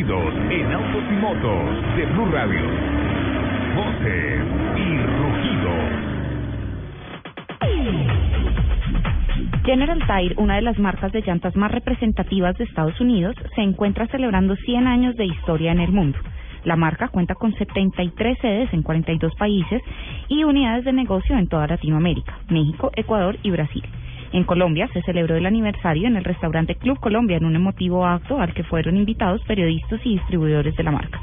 En autos y motos de Blue Radio. Voces y rugidos. General Tire, una de las marcas de llantas más representativas de Estados Unidos, se encuentra celebrando 100 años de historia en el mundo. La marca cuenta con 73 sedes en 42 países y unidades de negocio en toda Latinoamérica, México, Ecuador y Brasil. En Colombia se celebró el aniversario en el restaurante Club Colombia en un emotivo acto al que fueron invitados periodistas y distribuidores de la marca.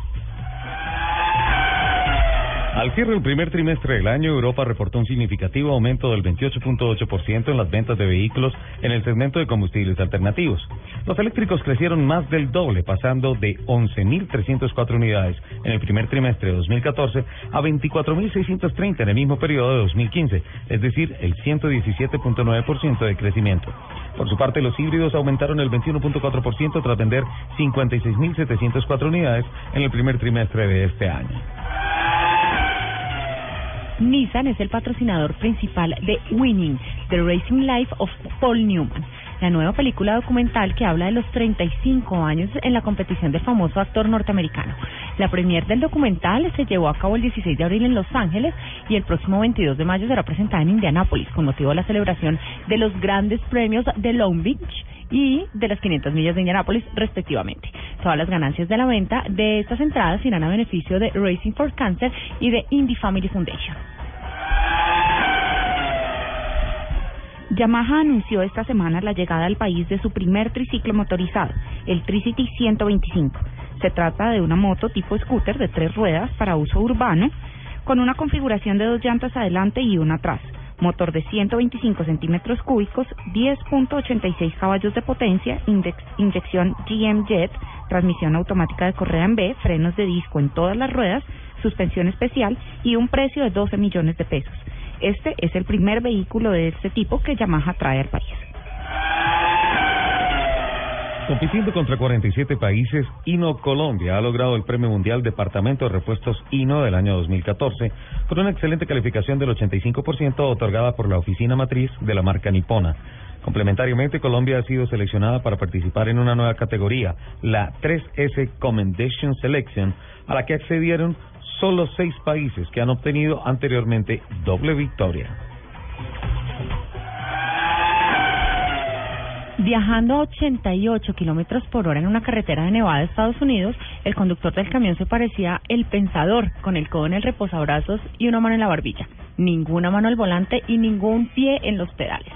Al cierre del primer trimestre del año, Europa reportó un significativo aumento del 28.8% en las ventas de vehículos en el segmento de combustibles alternativos. Los eléctricos crecieron más del doble, pasando de 11.304 unidades en el primer trimestre de 2014 a 24.630 en el mismo periodo de 2015, es decir, el 117.9% de crecimiento. Por su parte, los híbridos aumentaron el 21.4% tras vender 56.704 unidades en el primer trimestre de este año. Nissan es el patrocinador principal de Winning, The Racing Life of Paul Newman, la nueva película documental que habla de los 35 años en la competición del famoso actor norteamericano. La premier del documental se llevó a cabo el 16 de abril en Los Ángeles y el próximo 22 de mayo será presentada en Indianápolis con motivo de la celebración de los grandes premios de Long Beach y de las 500 millas de Indianápolis respectivamente. Todas las ganancias de la venta de estas entradas irán a beneficio de Racing for Cancer y de Indie Family Foundation. Yamaha anunció esta semana la llegada al país de su primer triciclo motorizado, el Tricity 125. Se trata de una moto tipo scooter de tres ruedas para uso urbano, con una configuración de dos llantas adelante y una atrás, motor de 125 centímetros cúbicos, 10.86 caballos de potencia, inyección GM Jet, transmisión automática de correa en B, frenos de disco en todas las ruedas, suspensión especial y un precio de 12 millones de pesos. Este es el primer vehículo de este tipo que Yamaha trae al país. Compitiendo contra 47 países, Hino Colombia ha logrado el Premio Mundial Departamento de Repuestos Hino del año 2014 con una excelente calificación del 85% otorgada por la oficina matriz de la marca nipona. Complementariamente, Colombia ha sido seleccionada para participar en una nueva categoría, la 3S Commendation Selection, a la que accedieron solo seis países que han obtenido anteriormente doble victoria. Viajando a 88 kilómetros por hora en una carretera de Nevada, Estados Unidos, el conductor del camión se parecía el pensador, con el codo en el reposabrazos y una mano en la barbilla. Ninguna mano al volante y ningún pie en los pedales.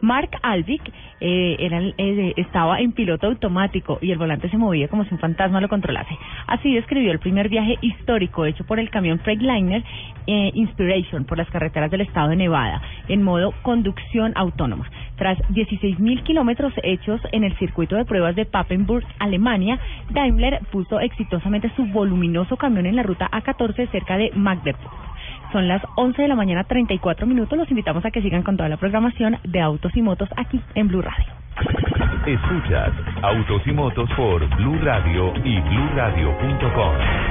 Mark Alvik eh, era, eh, estaba en piloto automático y el volante se movía como si un fantasma lo controlase. Así describió el primer viaje histórico hecho por el camión Freightliner eh, Inspiration por las carreteras del estado de Nevada en modo conducción autónoma. Tras 16.000 kilómetros hechos en el circuito de pruebas de Papenburg, Alemania, Daimler puso exitosamente su voluminoso camión en la ruta A14 cerca de Magdeburg. Son las 11 de la mañana, 34 minutos. Los invitamos a que sigan con toda la programación de Autos y Motos aquí en Blue Radio. Escuchas Autos y Motos por Blue Radio y BlueRadio.com.